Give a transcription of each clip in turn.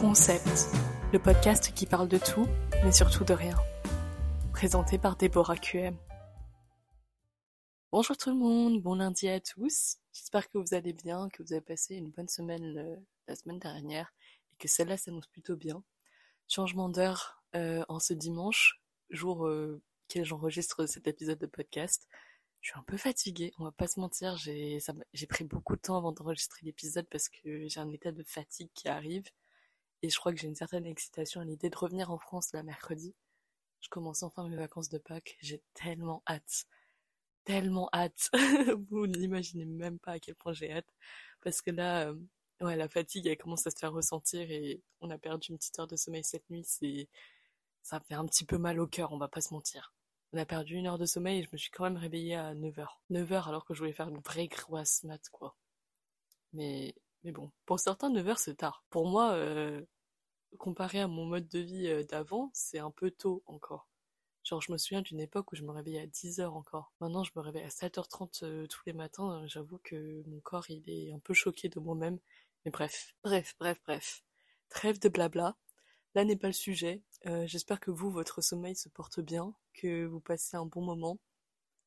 Concept, le podcast qui parle de tout, mais surtout de rien. Présenté par Déborah QM. Bonjour tout le monde, bon lundi à tous. J'espère que vous allez bien, que vous avez passé une bonne semaine euh, la semaine dernière et que celle-là s'annonce plutôt bien. Changement d'heure euh, en ce dimanche, jour euh, j'enregistre cet épisode de podcast. Je suis un peu fatiguée, on va pas se mentir, j'ai pris beaucoup de temps avant d'enregistrer l'épisode parce que j'ai un état de fatigue qui arrive et je crois que j'ai une certaine excitation à l'idée de revenir en France la mercredi. Je commence enfin mes vacances de Pâques, j'ai tellement hâte tellement hâte. Vous n'imaginez même pas à quel point j'ai hâte. Parce que là, euh, ouais, la fatigue, elle commence à se faire ressentir et on a perdu une petite heure de sommeil cette nuit. C'est, ça fait un petit peu mal au cœur, on va pas se mentir. On a perdu une heure de sommeil et je me suis quand même réveillée à 9h. 9h alors que je voulais faire une vraie grosse mat, quoi. Mais, mais bon, pour certains, 9h c'est tard. Pour moi, euh, comparé à mon mode de vie euh, d'avant, c'est un peu tôt encore. Genre, je me souviens d'une époque où je me réveillais à 10h encore. Maintenant, je me réveille à 7h30 euh, tous les matins. J'avoue que mon corps, il est un peu choqué de moi-même. Mais bref, bref, bref, bref. Trêve de blabla. Là n'est pas le sujet. Euh, j'espère que vous, votre sommeil se porte bien, que vous passez un bon moment.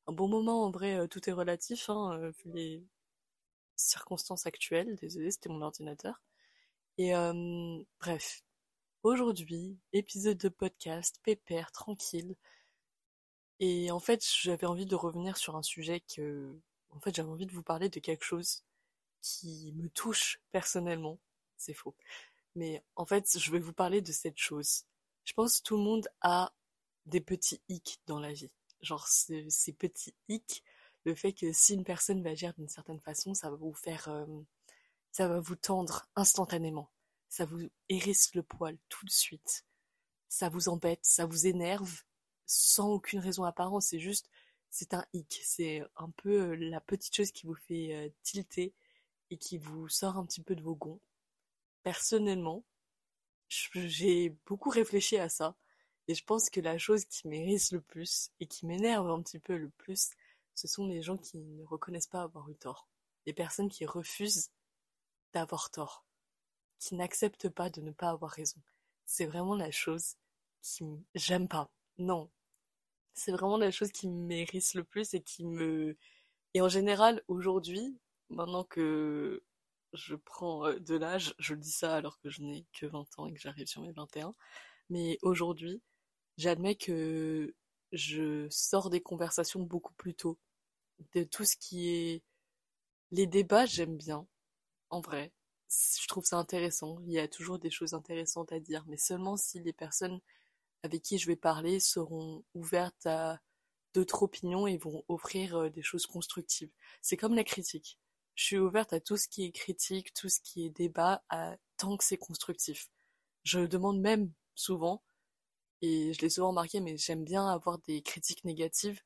Un bon moment, en vrai, euh, tout est relatif, hein, circonstances actuelles. Désolé, c'était mon ordinateur. Et bref, Aujourd'hui, épisode de podcast, pépère, tranquille. Et en fait, j'avais envie de revenir sur un sujet que, en fait, j'avais envie de vous parler de quelque chose qui me touche personnellement. C'est faux. Mais en fait, je vais vous parler de cette chose. Je pense que tout le monde a des petits hicks dans la vie. Genre, ces petits hicks, le fait que si une personne va agir d'une certaine façon, ça va vous faire, euh, ça va vous tendre instantanément ça vous hérisse le poil tout de suite. Ça vous embête, ça vous énerve, sans aucune raison apparente, c'est juste, c'est un hic, c'est un peu euh, la petite chose qui vous fait euh, tilter et qui vous sort un petit peu de vos gonds. Personnellement, j'ai beaucoup réfléchi à ça, et je pense que la chose qui m'hérisse le plus et qui m'énerve un petit peu le plus, ce sont les gens qui ne reconnaissent pas avoir eu tort. Les personnes qui refusent d'avoir tort qui n'accepte pas de ne pas avoir raison. C'est vraiment la chose qui j'aime pas. Non. C'est vraiment la chose qui m'hérisse le plus et qui me et en général aujourd'hui, maintenant que je prends euh, de l'âge, je dis ça alors que je n'ai que 20 ans et que j'arrive sur mes 21, mais aujourd'hui, j'admets que je sors des conversations beaucoup plus tôt. De tout ce qui est les débats, j'aime bien en vrai je trouve ça intéressant. Il y a toujours des choses intéressantes à dire, mais seulement si les personnes avec qui je vais parler seront ouvertes à d'autres opinions et vont offrir euh, des choses constructives. C'est comme la critique. Je suis ouverte à tout ce qui est critique, tout ce qui est débat, tant que c'est constructif. Je demande même souvent, et je l'ai souvent remarqué, mais j'aime bien avoir des critiques négatives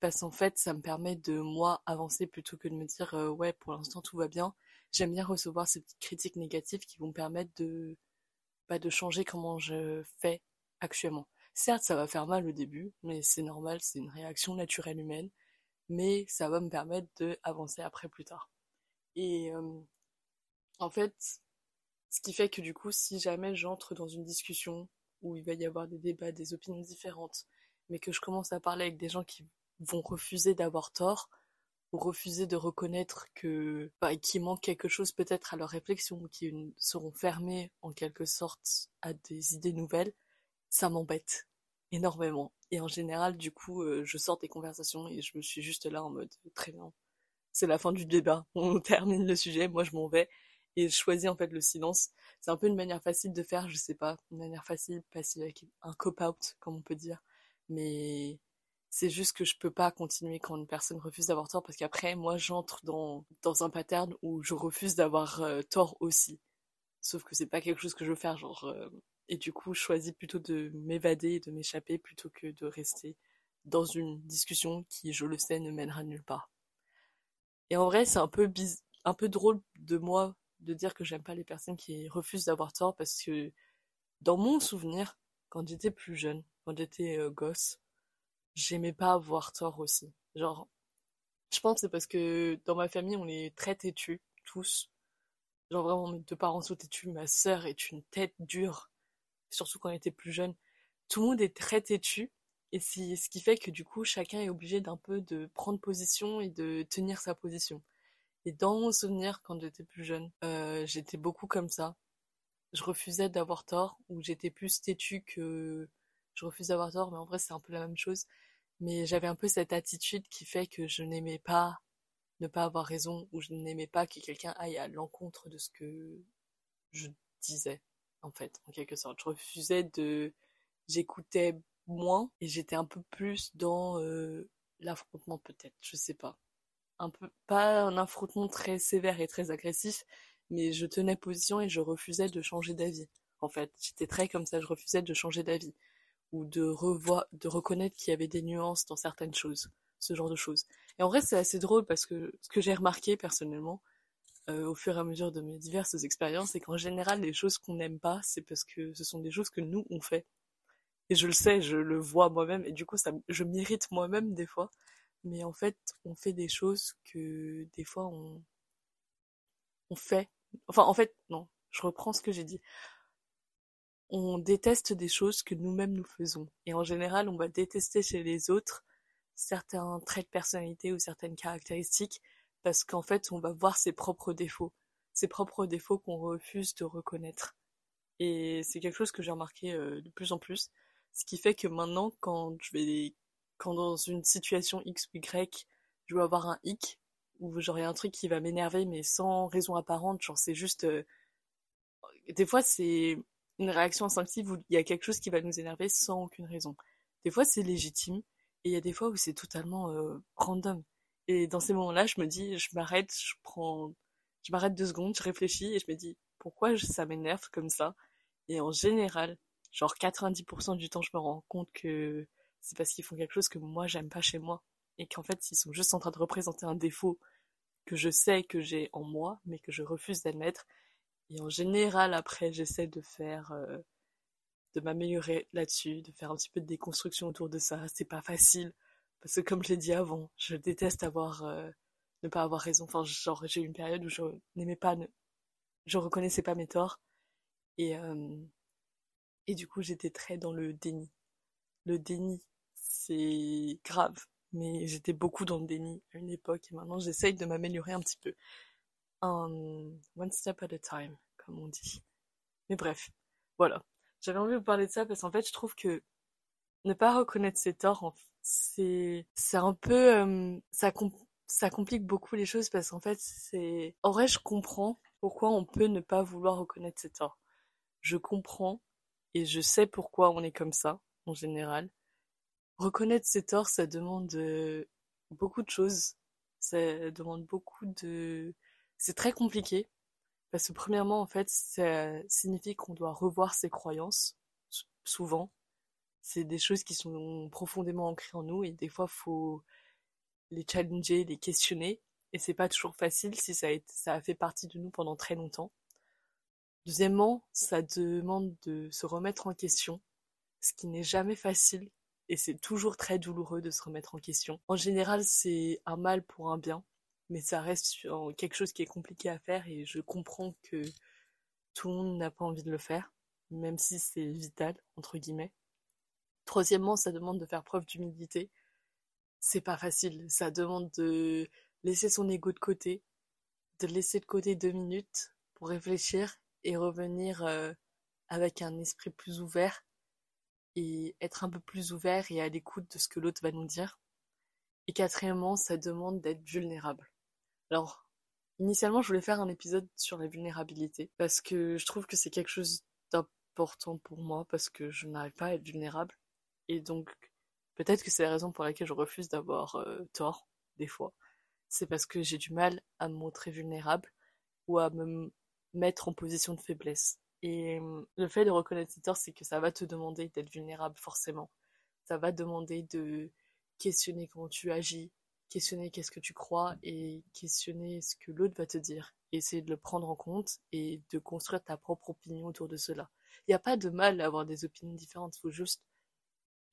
parce qu'en fait, ça me permet de moi avancer plutôt que de me dire euh, ouais, pour l'instant tout va bien j'aime bien recevoir ces petites critiques négatives qui vont me permettre de, bah, de changer comment je fais actuellement. Certes, ça va faire mal au début, mais c'est normal, c'est une réaction naturelle humaine, mais ça va me permettre d'avancer après plus tard. Et euh, en fait, ce qui fait que du coup, si jamais j'entre dans une discussion où il va y avoir des débats, des opinions différentes, mais que je commence à parler avec des gens qui vont refuser d'avoir tort, ou refuser de reconnaître que bah, qu'il manque quelque chose peut-être à leur réflexion, qui seront fermés en quelque sorte à des idées nouvelles, ça m'embête énormément. Et en général, du coup, euh, je sors des conversations et je me suis juste là en mode très bien. C'est la fin du débat, on termine le sujet, moi je m'en vais et je choisis en fait le silence. C'est un peu une manière facile de faire, je sais pas, une manière facile, passer avec un cop-out, comme on peut dire. Mais c'est juste que je peux pas continuer quand une personne refuse d'avoir tort parce qu'après, moi, j'entre dans, dans un pattern où je refuse d'avoir euh, tort aussi. Sauf que c'est pas quelque chose que je veux faire, genre. Euh, et du coup, je choisis plutôt de m'évader, de m'échapper plutôt que de rester dans une discussion qui, je le sais, ne mènera nulle part. Et en vrai, c'est un peu un peu drôle de moi de dire que j'aime pas les personnes qui refusent d'avoir tort parce que dans mon souvenir, quand j'étais plus jeune, quand j'étais euh, gosse, j'aimais pas avoir tort aussi. Genre, je pense que c'est parce que dans ma famille, on est très têtus, tous. Genre vraiment, mes deux parents sont têtus, ma sœur est une tête dure, surtout quand elle était plus jeune. Tout le monde est très têtu, et c'est ce qui fait que du coup, chacun est obligé d'un peu de prendre position et de tenir sa position. Et dans mon souvenir, quand j'étais plus jeune, euh, j'étais beaucoup comme ça. Je refusais d'avoir tort, ou j'étais plus têtu que je refuse d'avoir tort, mais en vrai c'est un peu la même chose. Mais j'avais un peu cette attitude qui fait que je n'aimais pas ne pas avoir raison, ou je n'aimais pas que quelqu'un aille à l'encontre de ce que je disais, en fait, en quelque sorte. Je refusais de... J'écoutais moins, et j'étais un peu plus dans euh, l'affrontement peut-être, je sais pas. Un peu, pas un affrontement très sévère et très agressif, mais je tenais position et je refusais de changer d'avis. En fait, j'étais très comme ça, je refusais de changer d'avis ou de revoir, de reconnaître qu'il y avait des nuances dans certaines choses, ce genre de choses. Et en vrai, c'est assez drôle parce que ce que j'ai remarqué personnellement, euh, au fur et à mesure de mes diverses expériences, c'est qu'en général, les choses qu'on n'aime pas, c'est parce que ce sont des choses que nous, on fait. Et je le sais, je le vois moi-même, et du coup, ça, je m'irrite moi-même des fois. Mais en fait, on fait des choses que des fois on, on fait. Enfin, en fait, non, je reprends ce que j'ai dit on déteste des choses que nous-mêmes nous faisons. Et en général, on va détester chez les autres certains traits de personnalité ou certaines caractéristiques parce qu'en fait, on va voir ses propres défauts. Ses propres défauts qu'on refuse de reconnaître. Et c'est quelque chose que j'ai remarqué euh, de plus en plus. Ce qui fait que maintenant, quand je vais, quand dans une situation X ou Y, je vais avoir un hic, ou j'aurai un truc qui va m'énerver, mais sans raison apparente, genre c'est juste, euh, des fois c'est, une réaction instinctive où il y a quelque chose qui va nous énerver sans aucune raison. Des fois, c'est légitime, et il y a des fois où c'est totalement euh, random. Et dans ces moments-là, je me dis, je m'arrête, je prends, je m'arrête deux secondes, je réfléchis et je me dis, pourquoi ça m'énerve comme ça? Et en général, genre 90% du temps, je me rends compte que c'est parce qu'ils font quelque chose que moi j'aime pas chez moi, et qu'en fait, ils sont juste en train de représenter un défaut que je sais que j'ai en moi, mais que je refuse d'admettre, et en général, après, j'essaie de faire, euh, de m'améliorer là-dessus, de faire un petit peu de déconstruction autour de ça. C'est pas facile, parce que comme je l'ai dit avant, je déteste avoir, euh, ne pas avoir raison. Enfin, genre, j'ai eu une période où je n'aimais pas, ne... je reconnaissais pas mes torts. Et, euh, et du coup, j'étais très dans le déni. Le déni, c'est grave, mais j'étais beaucoup dans le déni à une époque, et maintenant, j'essaye de m'améliorer un petit peu one step at a time, comme on dit. Mais bref, voilà. J'avais envie de vous parler de ça parce qu'en fait, je trouve que ne pas reconnaître ses torts, c'est c'est un peu euh, ça ça complique beaucoup les choses parce qu'en fait, c'est en vrai, je comprends pourquoi on peut ne pas vouloir reconnaître ses torts. Je comprends et je sais pourquoi on est comme ça en général. Reconnaître ses torts, ça demande euh, beaucoup de choses. Ça demande beaucoup de c'est très compliqué parce que premièrement, en fait, ça signifie qu'on doit revoir ses croyances, souvent. C'est des choses qui sont profondément ancrées en nous et des fois, faut les challenger, les questionner. Et c'est pas toujours facile si ça a, ça a fait partie de nous pendant très longtemps. Deuxièmement, ça demande de se remettre en question, ce qui n'est jamais facile et c'est toujours très douloureux de se remettre en question. En général, c'est un mal pour un bien mais ça reste quelque chose qui est compliqué à faire et je comprends que tout le monde n'a pas envie de le faire, même si c'est vital, entre guillemets. Troisièmement, ça demande de faire preuve d'humilité. C'est pas facile, ça demande de laisser son ego de côté, de laisser de côté deux minutes pour réfléchir et revenir euh, avec un esprit plus ouvert et être un peu plus ouvert et à l'écoute de ce que l'autre va nous dire. Et quatrièmement, ça demande d'être vulnérable. Alors, initialement, je voulais faire un épisode sur la vulnérabilité parce que je trouve que c'est quelque chose d'important pour moi parce que je n'arrive pas à être vulnérable. Et donc, peut-être que c'est la raison pour laquelle je refuse d'avoir euh, tort, des fois. C'est parce que j'ai du mal à me montrer vulnérable ou à me mettre en position de faiblesse. Et euh, le fait de reconnaître ses c'est que ça va te demander d'être vulnérable, forcément. Ça va demander de questionner comment tu agis, questionner qu'est-ce que tu crois et questionner ce que l'autre va te dire. essayer de le prendre en compte et de construire ta propre opinion autour de cela. Il n'y a pas de mal à avoir des opinions différentes, il faut juste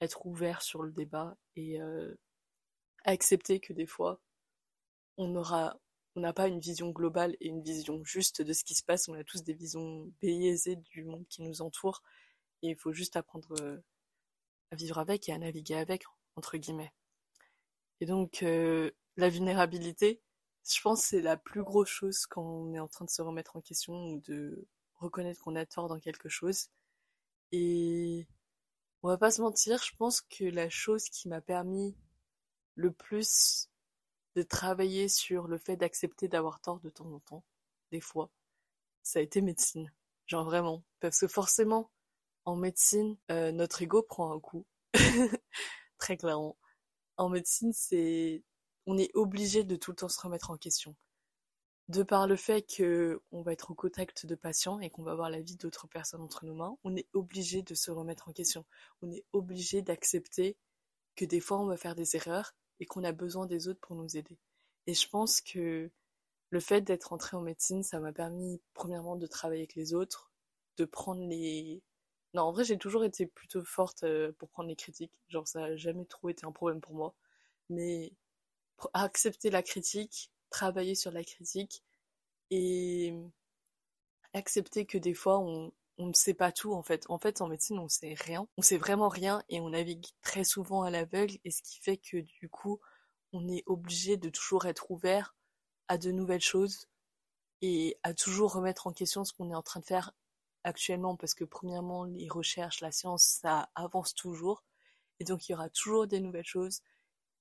être ouvert sur le débat et euh, accepter que des fois, on aura on n'a pas une vision globale et une vision juste de ce qui se passe. On a tous des visions biaisées du monde qui nous entoure. Et il faut juste apprendre euh, à vivre avec et à naviguer avec, entre guillemets. Et donc, euh, la vulnérabilité, je pense c'est la plus grosse chose quand on est en train de se remettre en question ou de reconnaître qu'on a tort dans quelque chose. Et on va pas se mentir, je pense que la chose qui m'a permis le plus de travailler sur le fait d'accepter d'avoir tort de temps en temps, des fois, ça a été médecine. Genre vraiment. Parce que forcément, en médecine, euh, notre ego prend un coup. Très clairement. En médecine, c'est, on est obligé de tout le temps se remettre en question. De par le fait que on va être au contact de patients et qu'on va voir la vie d'autres personnes entre nos mains, on est obligé de se remettre en question. On est obligé d'accepter que des fois on va faire des erreurs et qu'on a besoin des autres pour nous aider. Et je pense que le fait d'être entrée en médecine, ça m'a permis premièrement de travailler avec les autres, de prendre les... Non, en vrai, j'ai toujours été plutôt forte euh, pour prendre les critiques. Genre, ça n'a jamais trop été un problème pour moi. Mais accepter la critique, travailler sur la critique et accepter que des fois on, on ne sait pas tout en fait. En fait, en médecine, on sait rien. On sait vraiment rien et on navigue très souvent à l'aveugle et ce qui fait que du coup, on est obligé de toujours être ouvert à de nouvelles choses et à toujours remettre en question ce qu'on est en train de faire actuellement parce que premièrement, les recherches, la science, ça avance toujours et donc il y aura toujours des nouvelles choses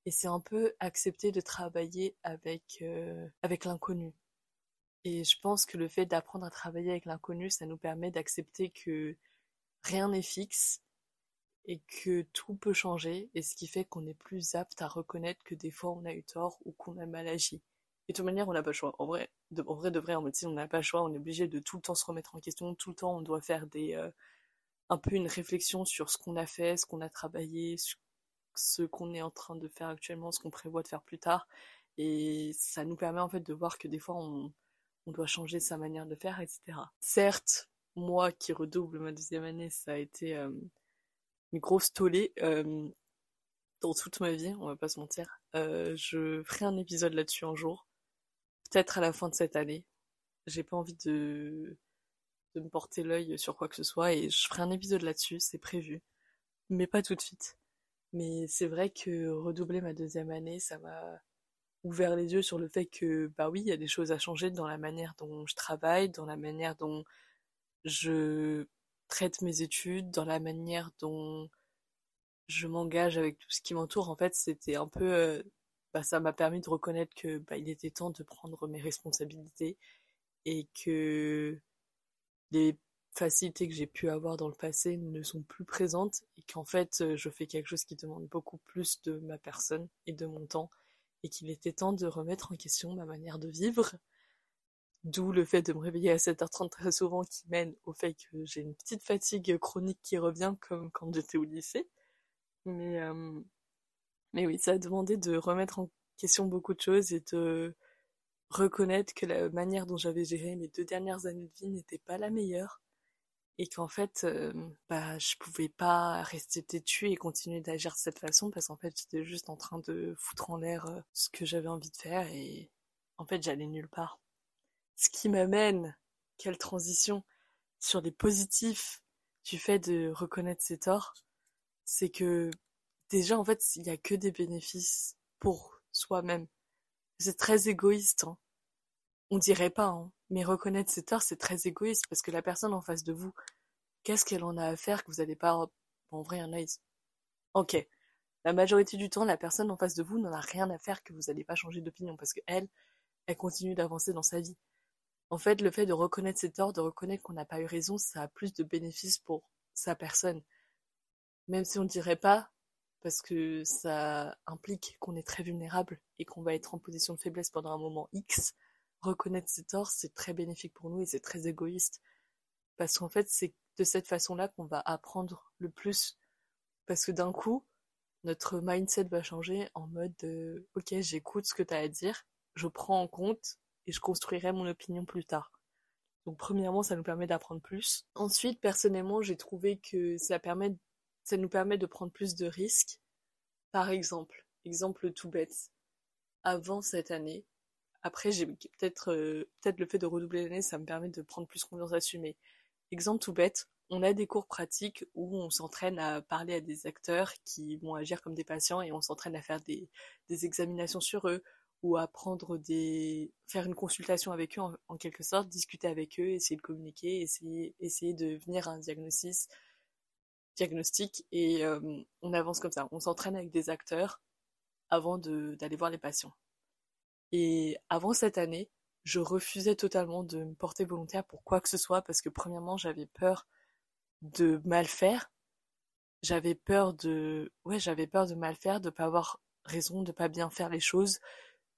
et c'est un peu accepter de travailler avec euh, avec l'inconnu. Et je pense que le fait d'apprendre à travailler avec l'inconnu, ça nous permet d'accepter que rien n'est fixe et que tout peut changer, et ce qui fait qu'on est plus apte à reconnaître que des fois on a eu tort ou qu'on a mal agi. Et de toute manière, on n'a pas le choix. En vrai, de, en vrai, en médecine, on n'a pas le choix. On est obligé de tout le temps se remettre en question. Tout le temps, on doit faire euh, un peu une réflexion sur ce qu'on a fait, ce qu'on a travaillé, ce qu'on est en train de faire actuellement, ce qu'on prévoit de faire plus tard. Et ça nous permet en fait de voir que des fois, on, on doit changer sa manière de faire, etc. Certes, moi qui redouble ma deuxième année, ça a été euh, une grosse tollée euh, dans toute ma vie, on va pas se mentir. Euh, je ferai un épisode là-dessus un jour, peut-être à la fin de cette année. J'ai pas envie de de me porter l'œil sur quoi que ce soit et je ferai un épisode là-dessus, c'est prévu, mais pas tout de suite. Mais c'est vrai que redoubler ma deuxième année, ça m'a ouvert les yeux sur le fait que, bah oui, il y a des choses à changer dans la manière dont je travaille, dans la manière dont je traite mes études, dans la manière dont je m'engage avec tout ce qui m'entoure. En fait, c'était un peu, euh, bah, ça m'a permis de reconnaître que, bah, il était temps de prendre mes responsabilités et que les facilités que j'ai pu avoir dans le passé ne sont plus présentes et qu'en fait, je fais quelque chose qui demande beaucoup plus de ma personne et de mon temps et qu'il était temps de remettre en question ma manière de vivre. D'où le fait de me réveiller à 7h30 très souvent qui mène au fait que j'ai une petite fatigue chronique qui revient comme quand j'étais au lycée. Mais, euh, mais oui, ça a demandé de remettre en question beaucoup de choses et de reconnaître que la manière dont j'avais géré mes deux dernières années de vie n'était pas la meilleure et qu'en fait euh, bah je pouvais pas rester têtue et continuer d'agir de cette façon parce qu'en fait j'étais juste en train de foutre en l'air ce que j'avais envie de faire et en fait j'allais nulle part. Ce qui m'amène, quelle transition, sur les positifs du fait de reconnaître ses torts, c'est que déjà en fait il y a que des bénéfices pour soi-même. C'est très égoïste, hein. on dirait pas, hein. Mais reconnaître ses torts, c'est très égoïste parce que la personne en face de vous, qu'est-ce qu'elle en a à faire que vous n'allez pas... en vrai, un nice. Ok. La majorité du temps, la personne en face de vous n'en a rien à faire que vous n'allez pas changer d'opinion parce que elle, elle continue d'avancer dans sa vie. En fait, le fait de reconnaître ses torts, de reconnaître qu'on n'a pas eu raison, ça a plus de bénéfices pour sa personne. Même si on ne dirait pas, parce que ça implique qu'on est très vulnérable et qu'on va être en position de faiblesse pendant un moment X, reconnaître ses torts, c'est très bénéfique pour nous et c'est très égoïste. Parce qu'en fait, c'est de cette façon-là qu'on va apprendre le plus. Parce que d'un coup, notre mindset va changer en mode ok, j'écoute ce que tu as à dire, je prends en compte et je construirai mon opinion plus tard. Donc premièrement, ça nous permet d'apprendre plus. Ensuite, personnellement, j'ai trouvé que ça permet, ça nous permet de prendre plus de risques. Par exemple, exemple tout bête. Avant cette année, après, peut-être euh, peut-être le fait de redoubler l'année, ça me permet de prendre plus confiance là-dessus. Mais exemple tout bête, on a des cours pratiques où on s'entraîne à parler à des acteurs qui vont agir comme des patients et on s'entraîne à faire des, des examinations sur eux ou à prendre des faire une consultation avec eux en, quelque sorte, discuter avec eux, essayer de communiquer, essayer essayer de venir à un diagnostic diagnostic et euh, on avance comme ça. On s'entraîne avec des acteurs avant d'aller voir les patients. Et avant cette année, je refusais totalement de me porter volontaire pour quoi que ce soit parce que premièrement, j'avais peur de mal faire. J'avais peur de ouais, j'avais peur de mal faire, de pas avoir raison, de pas bien faire les choses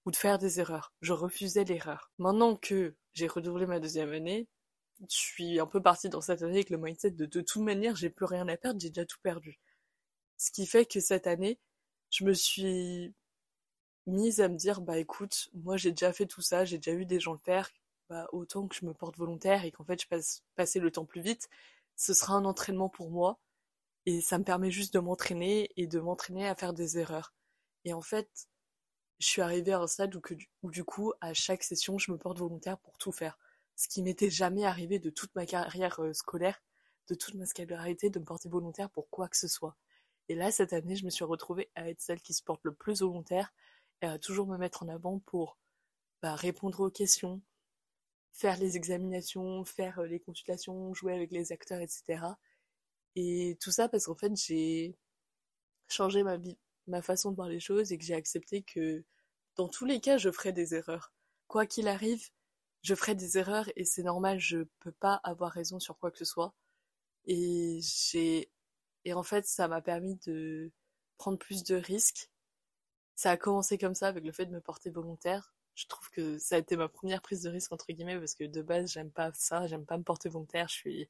ou de faire des erreurs. Je refusais l'erreur. Maintenant que j'ai redoublé ma deuxième année, je suis un peu partie dans cette année avec le mindset de de toute manière, j'ai plus rien à perdre, j'ai déjà tout perdu. Ce qui fait que cette année, je me suis mise à me dire bah écoute, moi j'ai déjà fait tout ça, j'ai déjà vu des gens le faire, bah autant que je me porte volontaire et qu'en fait je passe passer le temps plus vite, ce sera un entraînement pour moi et ça me permet juste de m'entraîner et de m'entraîner à faire des erreurs. Et en fait, je suis arrivée à un stade où, que, où du coup, à chaque session, je me porte volontaire pour tout faire. Ce qui m'était jamais arrivé de toute ma carrière euh, scolaire, de toute ma scolarité, de me porter volontaire pour quoi que ce soit. Et là, cette année, je me suis retrouvée à être celle qui se porte le plus volontaire à toujours me mettre en avant pour bah, répondre aux questions, faire les examinations, faire euh, les consultations, jouer avec les acteurs, etc. Et tout ça parce qu'en fait, j'ai changé ma ma façon de voir les choses et que j'ai accepté que dans tous les cas, je ferai des erreurs. Quoi qu'il arrive, je ferai des erreurs et c'est normal, je peux pas avoir raison sur quoi que ce soit. Et et en fait, ça m'a permis de prendre plus de risques. Ça a commencé comme ça avec le fait de me porter volontaire. Je trouve que ça a été ma première prise de risque entre guillemets parce que de base, j'aime pas ça, j'aime pas me porter volontaire, je suis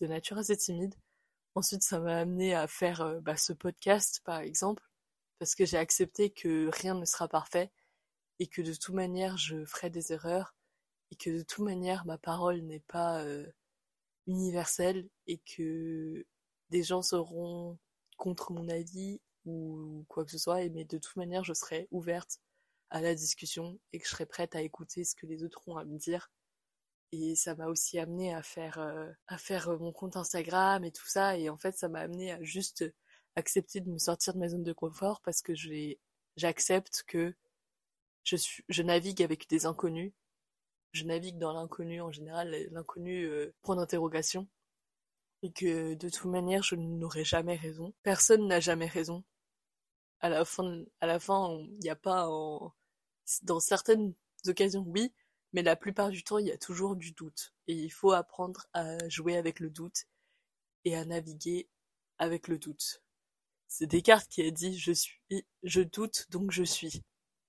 de nature assez timide. Ensuite, ça m'a amené à faire euh, bah, ce podcast, par exemple, parce que j'ai accepté que rien ne sera parfait et que de toute manière, je ferai des erreurs et que de toute manière, ma parole n'est pas euh, universelle et que des gens seront contre mon avis ou quoi que ce soit, mais de toute manière, je serai ouverte à la discussion et que je serai prête à écouter ce que les autres ont à me dire. Et ça m'a aussi amené à faire, euh, à faire euh, mon compte Instagram et tout ça. Et en fait, ça m'a amené à juste accepter de me sortir de ma zone de confort parce que j'accepte que je, suis, je navigue avec des inconnus. Je navigue dans l'inconnu en général, l'inconnu euh, point d'interrogation et que de toute manière je n'aurai jamais raison. Personne n'a jamais raison. À la fin, à la fin, il n'y a pas dans certaines occasions oui, mais la plupart du temps il y a toujours du doute et il faut apprendre à jouer avec le doute et à naviguer avec le doute. C'est Descartes qui a dit je suis, je doute donc je suis.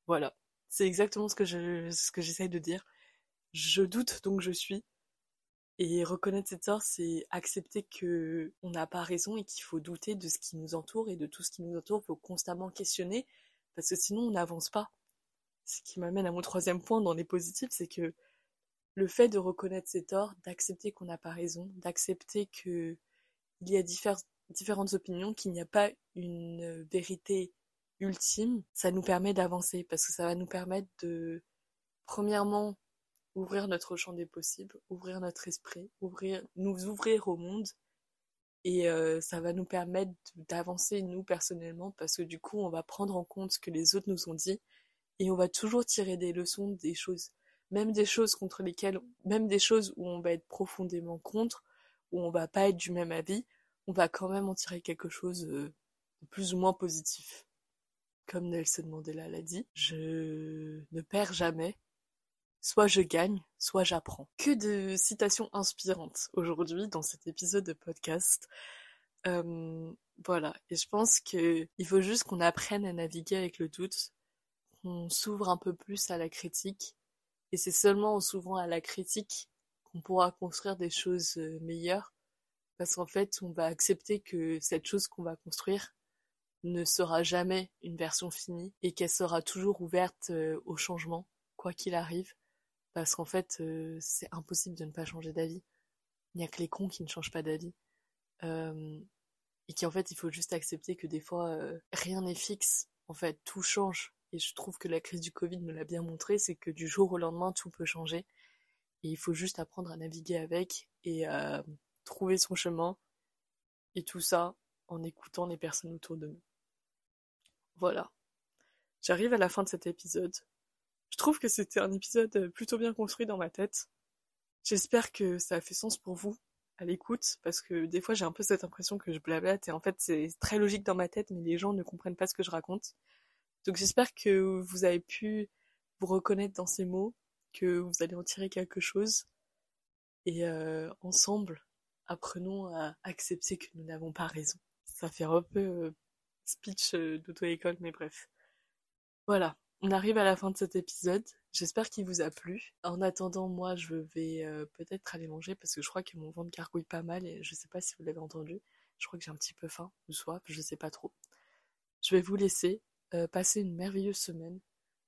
Voilà, c'est exactement ce que je, ce que j'essaye de dire. Je doute donc je suis et reconnaître ses torts, c'est accepter que on n'a pas raison et qu'il faut douter de ce qui nous entoure et de tout ce qui nous entoure. Il faut constamment questionner parce que sinon on n'avance pas. Ce qui m'amène à mon troisième point dans les positifs, c'est que le fait de reconnaître ses torts, d'accepter qu'on n'a pas raison, d'accepter que il y a différentes opinions, qu'il n'y a pas une vérité ultime, ça nous permet d'avancer parce que ça va nous permettre de, premièrement, ouvrir notre champ des possibles, ouvrir notre esprit, ouvrir, nous ouvrir au monde. Et euh, ça va nous permettre d'avancer nous personnellement parce que du coup on va prendre en compte ce que les autres nous ont dit et on va toujours tirer des leçons des choses, même des choses contre lesquelles, même des choses où on va être profondément contre, où on va pas être du même avis, on va quand même en tirer quelque chose euh, de plus ou moins positif. Comme Nelson Mandela l'a dit, je ne perds jamais, Soit je gagne, soit j'apprends. Que de citations inspirantes aujourd'hui dans cet épisode de podcast. Voilà, et je pense que il faut juste qu'on apprenne à naviguer avec le doute, qu'on s'ouvre un peu plus à la critique, et c'est seulement en s'ouvrant à la critique qu'on pourra construire des choses euh, meilleures, parce qu'en fait, on va accepter que cette chose qu'on va construire ne sera jamais une version finie et qu'elle sera toujours ouverte euh, au changement, quoi qu'il arrive parce qu'en fait, euh, c'est impossible de ne pas changer d'avis. Il n'y a que les cons qui ne changent pas d'avis. Euh, et qu'en fait, il faut juste accepter que des fois, euh, rien n'est fixe. En fait, tout change. Et je trouve que la crise du Covid me l'a bien montré, c'est que du jour au lendemain, tout peut changer. Et il faut juste apprendre à naviguer avec et à trouver son chemin. Et tout ça en écoutant les personnes autour de nous. Voilà. J'arrive à la fin de cet épisode. Je trouve que c'était un épisode plutôt bien construit dans ma tête. J'espère que ça a fait sens pour vous à l'écoute, parce que des fois j'ai un peu cette impression que je blablate et en fait c'est très logique dans ma tête, mais les gens ne comprennent pas ce que je raconte. Donc j'espère que vous avez pu vous reconnaître dans ces mots, que vous allez en tirer quelque chose, et euh, ensemble, apprenons à accepter que nous n'avons pas raison. Ça fait un peu euh, speech euh, d'auto-école, mais bref. Voilà, on arrive à la fin de cet épisode. J'espère qu'il vous a plu. En attendant, moi, je vais euh, peut-être aller manger parce que je crois que mon ventre gargouille pas mal et je sais pas si vous l'avez entendu. Je crois que j'ai un petit peu faim ou soif, je sais pas trop. Je vais vous laisser euh, passer une merveilleuse semaine.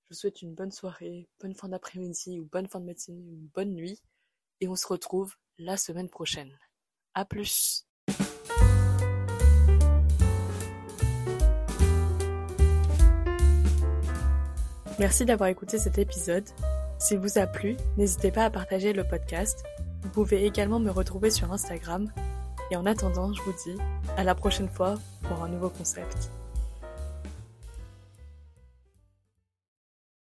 Je vous souhaite une bonne soirée, bonne fin d'après-midi ou bonne fin de matinée ou bonne nuit. Et on se retrouve la semaine prochaine. À plus! Merci d'avoir écouté cet épisode. S'il vous a plu, n'hésitez pas à partager le podcast. Vous pouvez également me retrouver sur Instagram. Et en attendant, je vous dis à la prochaine fois pour un nouveau concept.